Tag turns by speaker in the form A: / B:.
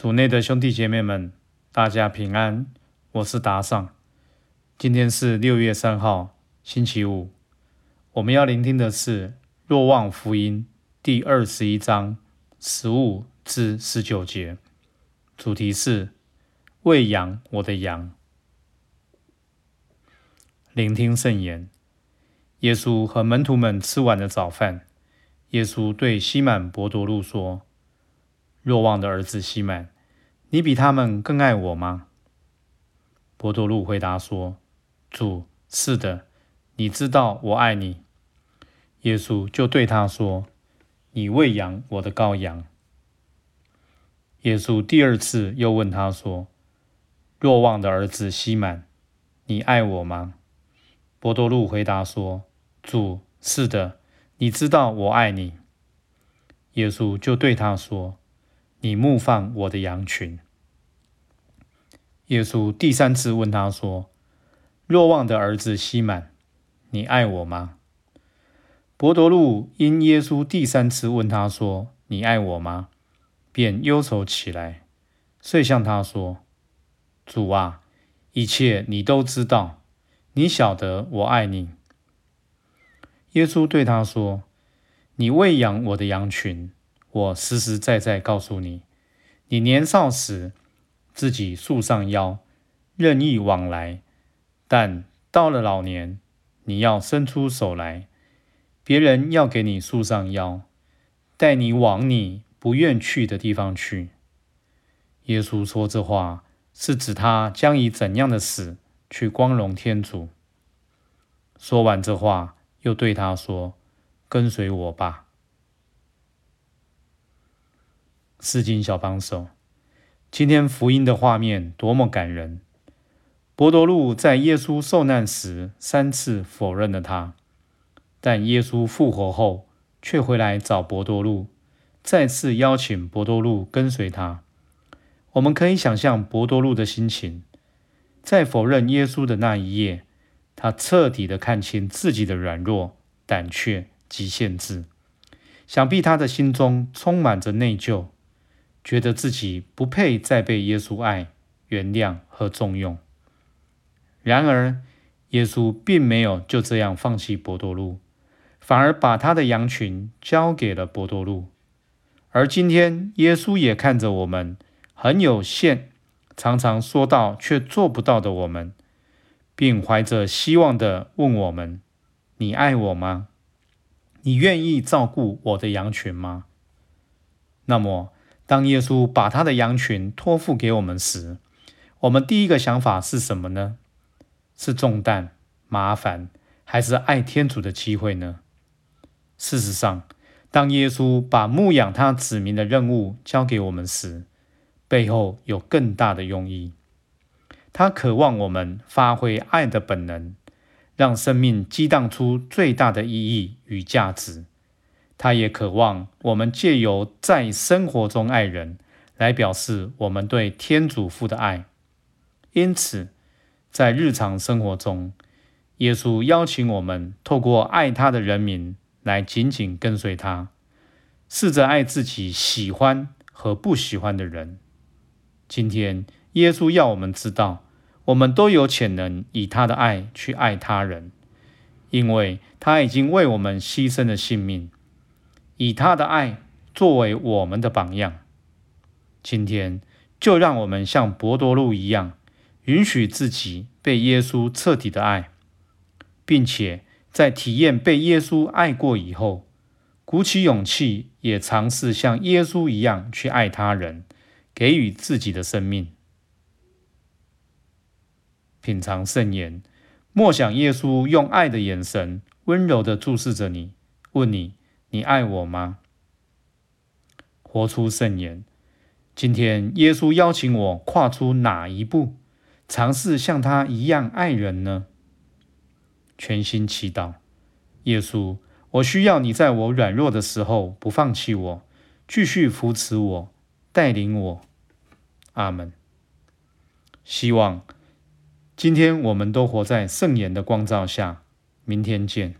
A: 组内的兄弟姐妹们，大家平安，我是达尚。今天是六月三号，星期五。我们要聆听的是《若望福音》第二十一章十五至十九节，主题是“喂养我的羊”。聆听圣言。耶稣和门徒们吃完了早饭，耶稣对西满伯多禄说：“若望的儿子西满，你比他们更爱我吗？”伯多禄回答说：“主，是的，你知道我爱你。”耶稣就对他说：“你喂养我的羔羊。”耶稣第二次又问他说：“若望的儿子西满，你爱我吗？”伯多禄回答说：“主，是的，你知道我爱你。”耶稣就对他说：“你牧放我的羊群。”耶稣第三次问他说：“若望的儿子西满，你爱我吗？”伯多禄因耶稣第三次问他说：“你爱我吗？”便忧愁起来，遂向他说：“主啊，一切你都知道，你晓得我爱你。”耶稣对他说：“你喂养我的羊群，我实实在在告诉你，你年少时自己束上腰，任意往来；但到了老年，你要伸出手来。”别人要给你束上腰，带你往你不愿去的地方去。耶稣说这话，是指他将以怎样的死去光荣天主。说完这话，又对他说：“跟随我吧。”四经小帮手，今天福音的画面多么感人！伯多禄在耶稣受难时三次否认了他。但耶稣复活后，却回来找伯多禄，再次邀请伯多禄跟随他。我们可以想象伯多禄的心情，在否认耶稣的那一夜，他彻底的看清自己的软弱、胆怯及限制。想必他的心中充满着内疚，觉得自己不配再被耶稣爱、原谅和重用。然而，耶稣并没有就这样放弃伯多禄。反而把他的羊群交给了伯多禄，而今天耶稣也看着我们很有限，常常说到却做不到的我们，并怀着希望的问我们：“你爱我吗？你愿意照顾我的羊群吗？”那么，当耶稣把他的羊群托付给我们时，我们第一个想法是什么呢？是重担、麻烦，还是爱天主的机会呢？事实上，当耶稣把牧养他子民的任务交给我们时，背后有更大的用意。他渴望我们发挥爱的本能，让生命激荡出最大的意义与价值。他也渴望我们借由在生活中爱人，来表示我们对天主父的爱。因此，在日常生活中，耶稣邀请我们透过爱他的人民。来紧紧跟随他，试着爱自己喜欢和不喜欢的人。今天，耶稣要我们知道，我们都有潜能以他的爱去爱他人，因为他已经为我们牺牲了性命，以他的爱作为我们的榜样。今天，就让我们像博多禄一样，允许自己被耶稣彻底的爱，并且。在体验被耶稣爱过以后，鼓起勇气，也尝试像耶稣一样去爱他人，给予自己的生命。品尝圣言，默想耶稣用爱的眼神温柔的注视着你，问你：你爱我吗？活出圣言。今天，耶稣邀请我跨出哪一步，尝试像他一样爱人呢？全心祈祷，耶稣，我需要你在我软弱的时候不放弃我，继续扶持我，带领我。阿门。希望今天我们都活在圣言的光照下。明天见。